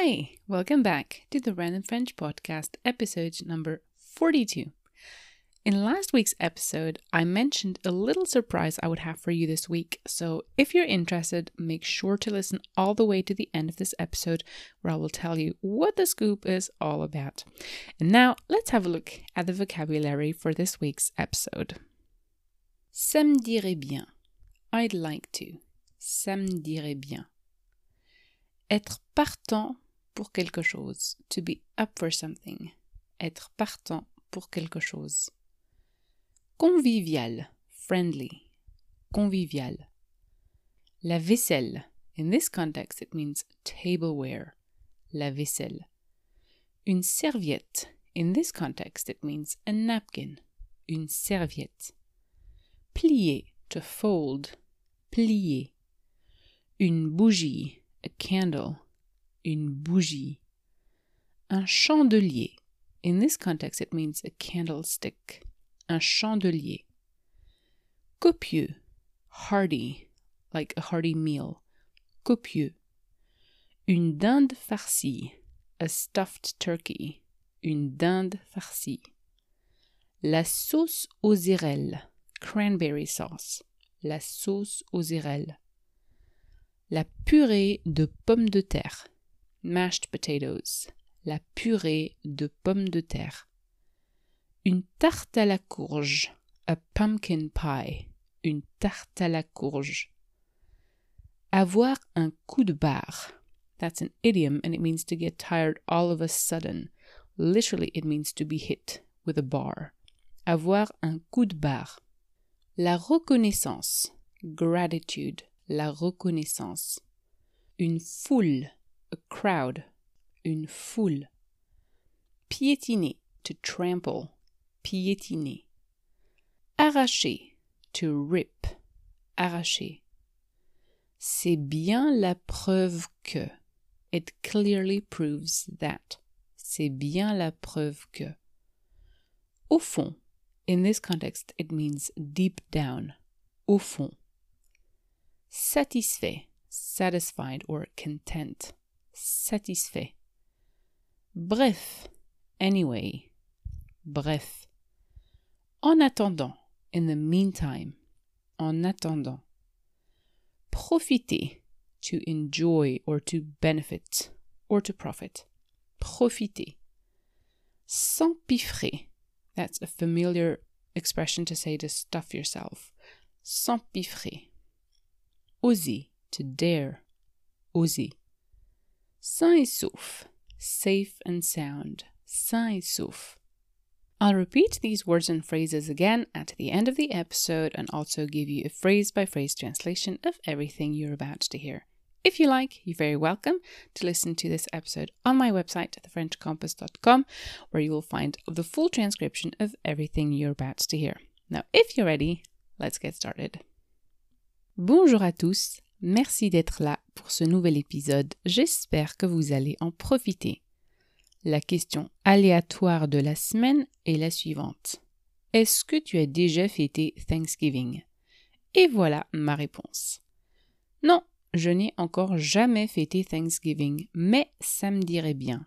Hi, welcome back to the Random French Podcast, episode number 42. In last week's episode, I mentioned a little surprise I would have for you this week. So if you're interested, make sure to listen all the way to the end of this episode where I will tell you what the scoop is all about. And now let's have a look at the vocabulary for this week's episode. Ça me dirait bien. I'd like to. Ça me dirait bien. Être partant pour quelque chose. To be up for something. Être partant pour quelque chose. Convivial. Friendly. Convivial. La vaisselle. In this context, it means tableware. La vaisselle. Une serviette. In this context, it means a napkin. Une serviette. Plier. To fold. Plier. Une bougie. A candle. Une bougie. Un chandelier. In this context, it means a candlestick. Un chandelier. Copieux. Hearty. Like a hearty meal. Copieux. Une dinde farcie. A stuffed turkey. Une dinde farcie. La sauce aux irelles. Cranberry sauce. La sauce aux irelles. La purée de pommes de terre. Mashed potatoes. La purée de pommes de terre. Une tarte à la courge. A pumpkin pie. Une tarte à la courge. Avoir un coup de barre. That's an idiom and it means to get tired all of a sudden. Literally, it means to be hit with a bar. Avoir un coup de barre. La reconnaissance. Gratitude. La reconnaissance. Une foule. A crowd. Une foule. Piétiner. To trample. Piétiner. Arracher. To rip. Arracher. C'est bien la preuve que. It clearly proves that. C'est bien la preuve que. Au fond. In this context, it means deep down. Au fond. Satisfait. Satisfied or content. Satisfait. Bref. Anyway. Bref. En attendant. In the meantime. En attendant. Profiter. To enjoy or to benefit or to profit. Profiter. S'empiffrer. That's a familiar expression to say to stuff yourself. S'empiffrer. Oser. To dare. Oser. Sain et. Safe and sound. Sain et. I'll repeat these words and phrases again at the end of the episode and also give you a phrase by phrase translation of everything you're about to hear. If you like, you're very welcome to listen to this episode on my website, thefrenchcompass.com, where you will find the full transcription of everything you're about to hear. Now, if you're ready, let's get started. Bonjour à tous, merci d'être là pour ce nouvel épisode. J'espère que vous allez en profiter. La question aléatoire de la semaine est la suivante. Est-ce que tu as déjà fêté Thanksgiving? Et voilà ma réponse. Non, je n'ai encore jamais fêté Thanksgiving, mais ça me dirait bien.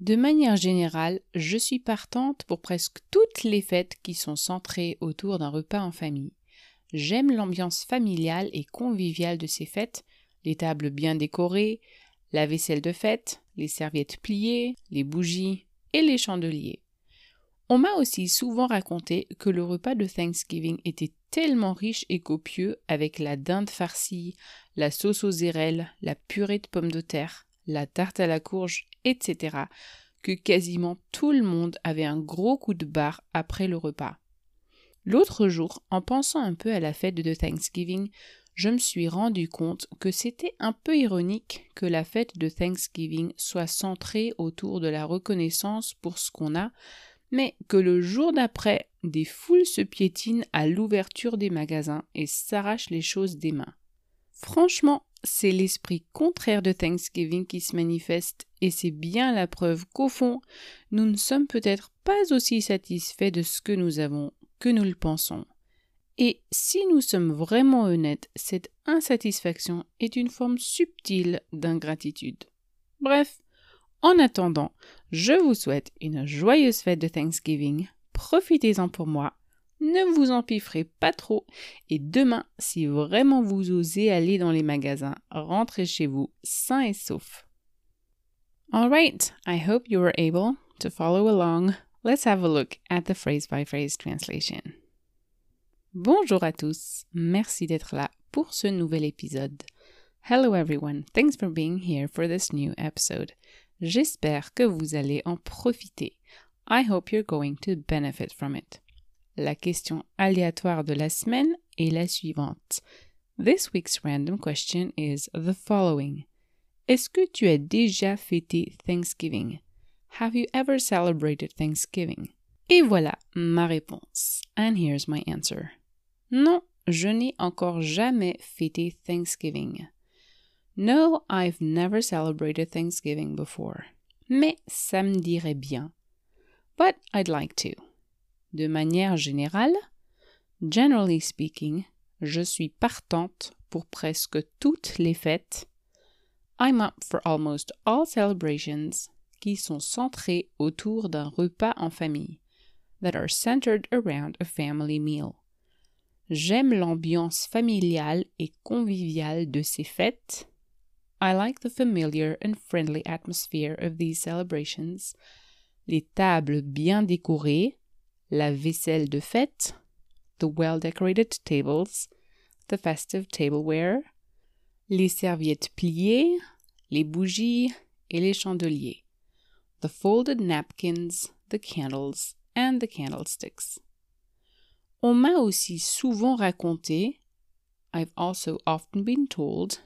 De manière générale, je suis partante pour presque toutes les fêtes qui sont centrées autour d'un repas en famille. J'aime l'ambiance familiale et conviviale de ces fêtes, les tables bien décorées, la vaisselle de fête, les serviettes pliées, les bougies et les chandeliers. On m'a aussi souvent raconté que le repas de Thanksgiving était tellement riche et copieux avec la dinde farcie, la sauce aux érelles, la purée de pommes de terre, la tarte à la courge, etc., que quasiment tout le monde avait un gros coup de barre après le repas. L'autre jour, en pensant un peu à la fête de Thanksgiving, je me suis rendu compte que c'était un peu ironique que la fête de Thanksgiving soit centrée autour de la reconnaissance pour ce qu'on a, mais que le jour d'après, des foules se piétinent à l'ouverture des magasins et s'arrachent les choses des mains. Franchement, c'est l'esprit contraire de Thanksgiving qui se manifeste, et c'est bien la preuve qu'au fond, nous ne sommes peut-être pas aussi satisfaits de ce que nous avons que nous le pensons. Et si nous sommes vraiment honnêtes, cette insatisfaction est une forme subtile d'ingratitude. Bref, en attendant, je vous souhaite une joyeuse fête de Thanksgiving, profitez-en pour moi, ne vous empiffrez pas trop, et demain, si vraiment vous osez aller dans les magasins, rentrez chez vous sain et sauf. Alright, I hope you were able to follow along. Let's have a look at the phrase by phrase translation. Bonjour à tous, merci d'être là pour ce nouvel épisode. Hello everyone, thanks for being here for this new episode. J'espère que vous allez en profiter. I hope you're going to benefit from it. La question aléatoire de la semaine est la suivante. This week's random question is the following. Est-ce que tu as déjà fêté Thanksgiving? Have you ever celebrated Thanksgiving? Et voilà ma réponse. And here's my answer. Non, je n'ai encore jamais fêté Thanksgiving. No, I've never celebrated Thanksgiving before. Mais ça me dirait bien. But I'd like to. De manière générale, generally speaking, je suis partante pour presque toutes les fêtes. I'm up for almost all celebrations qui sont centrées autour d'un repas en famille, that are centered around a family meal. J'aime l'ambiance familiale et conviviale de ces fêtes. I like the familiar and friendly atmosphere of these celebrations. Les tables bien décorées, la vaisselle de fête, the well decorated tables, the festive tableware, les serviettes pliées, les bougies et les chandeliers, the folded napkins, the candles, and the candlesticks. On m'a aussi souvent raconté, I've also often been told,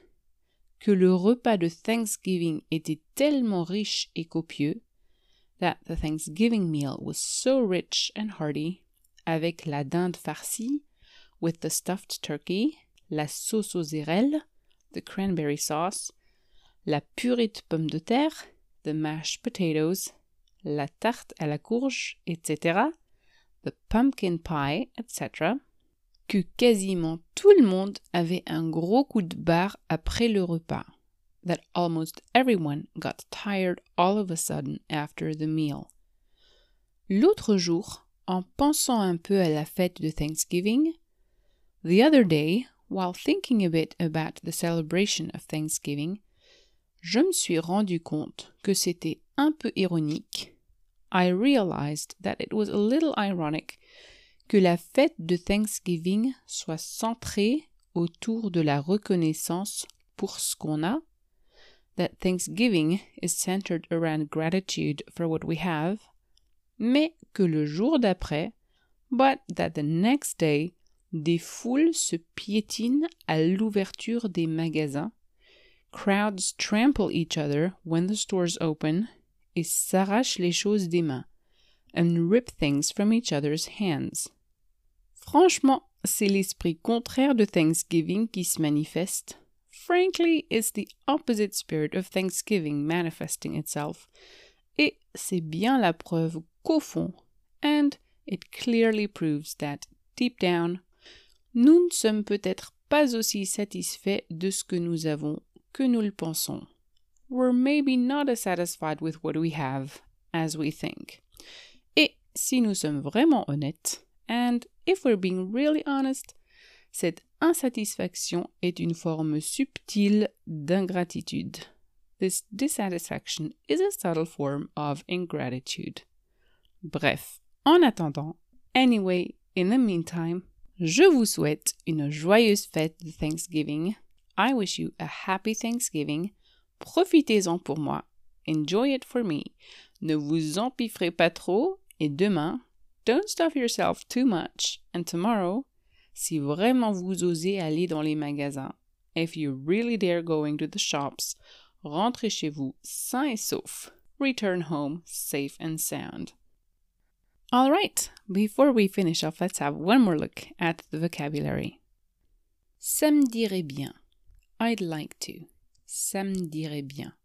que le repas de Thanksgiving était tellement riche et copieux that the Thanksgiving meal was so rich and hearty, avec la dinde farcie, with the stuffed turkey, la sauce aux érelles, the cranberry sauce, la purée de pommes de terre, the mashed potatoes, la tarte à la courge, etc., the pumpkin pie, etc., que quasiment tout le monde avait un gros coup de barre après le repas. That almost everyone got tired all of a sudden after the meal. L'autre jour, en pensant un peu à la fête de Thanksgiving, the other day, while thinking a bit about the celebration of Thanksgiving, je me suis rendu compte que c'était un peu ironique I realized that it was a little ironic que la fête de Thanksgiving soit centrée autour de la reconnaissance pour ce qu'on a, that Thanksgiving is centered around gratitude for what we have, mais que le jour d'après, but that the next day, des foules se piétinent à l'ouverture des magasins, crowds trample each other when the stores open, et s'arrachent les choses des mains, and rip things from each other's hands. Franchement, c'est l'esprit contraire de Thanksgiving qui se manifeste. Frankly, it's the opposite spirit of Thanksgiving manifesting itself. Et c'est bien la preuve qu'au fond, and it clearly proves that, deep down, nous ne sommes peut-être pas aussi satisfaits de ce que nous avons que nous le pensons we're maybe not as satisfied with what we have as we think. Et si nous sommes vraiment honnêtes, and if we're being really honest, cette insatisfaction est une forme subtile d'ingratitude. This dissatisfaction is a subtle form of ingratitude. Bref, en attendant, anyway, in the meantime, je vous souhaite une joyeuse fête de Thanksgiving. I wish you a happy Thanksgiving Profitez-en pour moi. Enjoy it for me. Ne vous empiffrez pas trop et demain, don't stuff yourself too much. And tomorrow, Si vraiment vous osez aller dans les magasins, if you really dare going to the shops, rentrez chez vous sain et sauf. Return home safe and sound. All right, before we finish off, let's have one more look at the vocabulary. Ça me dirait bien. I'd like to. Ça me dirait bien.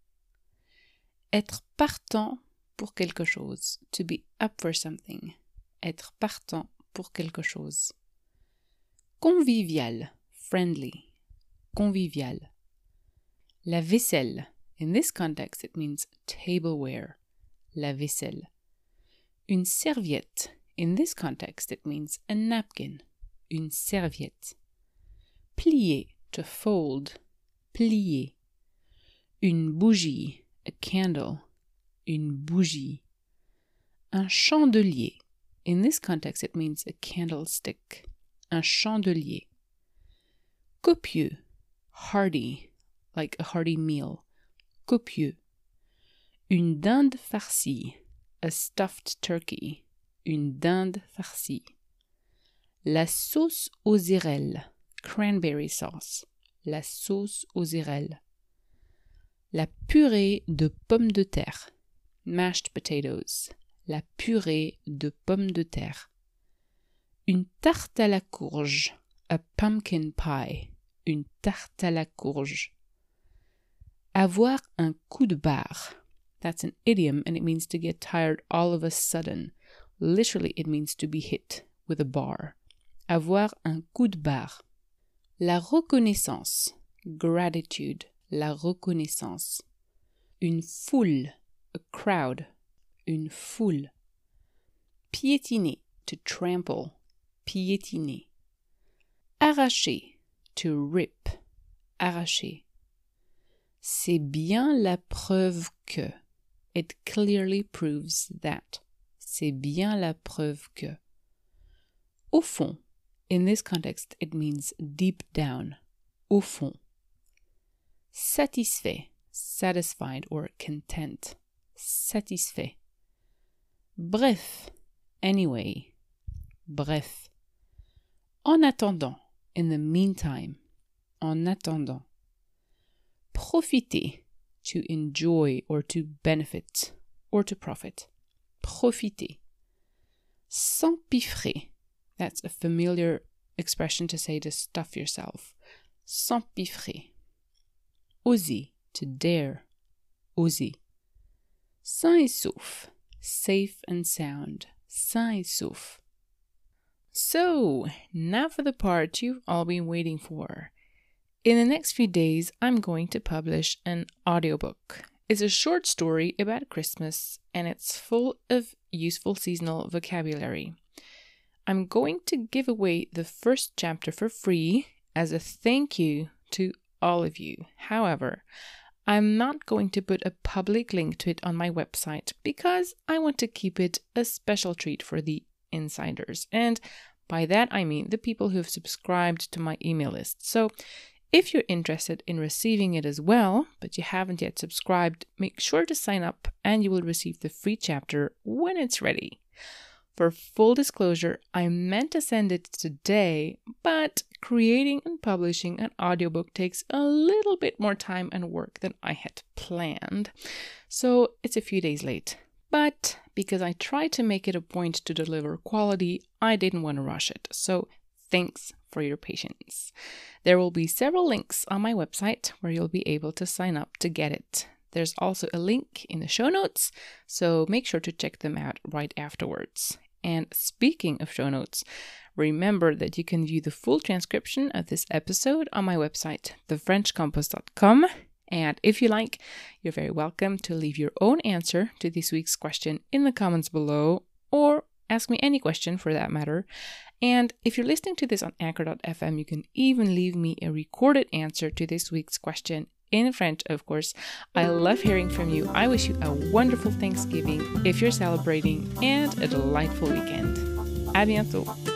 Être partant pour quelque chose. To be up for something. Être partant pour quelque chose. Convivial. Friendly. Convivial. La vaisselle. In this context, it means tableware. La vaisselle. Une serviette. In this context, it means a napkin. Une serviette. Plier. To fold. Plier. Une bougie. A candle. Une bougie. Un chandelier. In this context, it means a candlestick. Un chandelier. Copieux. Hearty. Like a hearty meal. Copieux. Une dinde farcie. A stuffed turkey. Une dinde farcie. La sauce aux irelles. Cranberry sauce. La sauce aux irelles. La purée de pommes de terre. Mashed potatoes. La purée de pommes de terre. Une tarte à la courge. A pumpkin pie. Une tarte à la courge. Avoir un coup de barre. That's an idiom and it means to get tired all of a sudden. Literally, it means to be hit with a bar. Avoir un coup de barre. La reconnaissance. Gratitude la reconnaissance. Une foule, a crowd, une foule. Piétiner, to trample, piétiner. Arracher, to rip, arracher. C'est bien la preuve que. It clearly proves that. C'est bien la preuve que. Au fond, in this context, it means deep down. Au fond satisfait, satisfied or content, satisfait. Bref, anyway, bref. En attendant, in the meantime, en attendant. Profiter, to enjoy or to benefit or to profit. Profiter. S'empiffrer, that's a familiar expression to say to stuff yourself. S'empiffrer oser, to dare, oser. Sain safe and sound, sain. So, now for the part you've all been waiting for. In the next few days, I'm going to publish an audiobook. It's a short story about Christmas and it's full of useful seasonal vocabulary. I'm going to give away the first chapter for free as a thank you to all of you. However, I'm not going to put a public link to it on my website because I want to keep it a special treat for the insiders. And by that, I mean the people who have subscribed to my email list. So if you're interested in receiving it as well, but you haven't yet subscribed, make sure to sign up and you will receive the free chapter when it's ready. For full disclosure, I meant to send it today, but creating and publishing an audiobook takes a little bit more time and work than I had planned. So it's a few days late. But because I tried to make it a point to deliver quality, I didn't want to rush it. So thanks for your patience. There will be several links on my website where you'll be able to sign up to get it. There's also a link in the show notes, so make sure to check them out right afterwards. And speaking of show notes, remember that you can view the full transcription of this episode on my website, thefrenchcompass.com. And if you like, you're very welcome to leave your own answer to this week's question in the comments below or ask me any question for that matter. And if you're listening to this on anchor.fm, you can even leave me a recorded answer to this week's question in French, of course. I love hearing from you. I wish you a wonderful Thanksgiving if you're celebrating and a delightful weekend. À bientôt!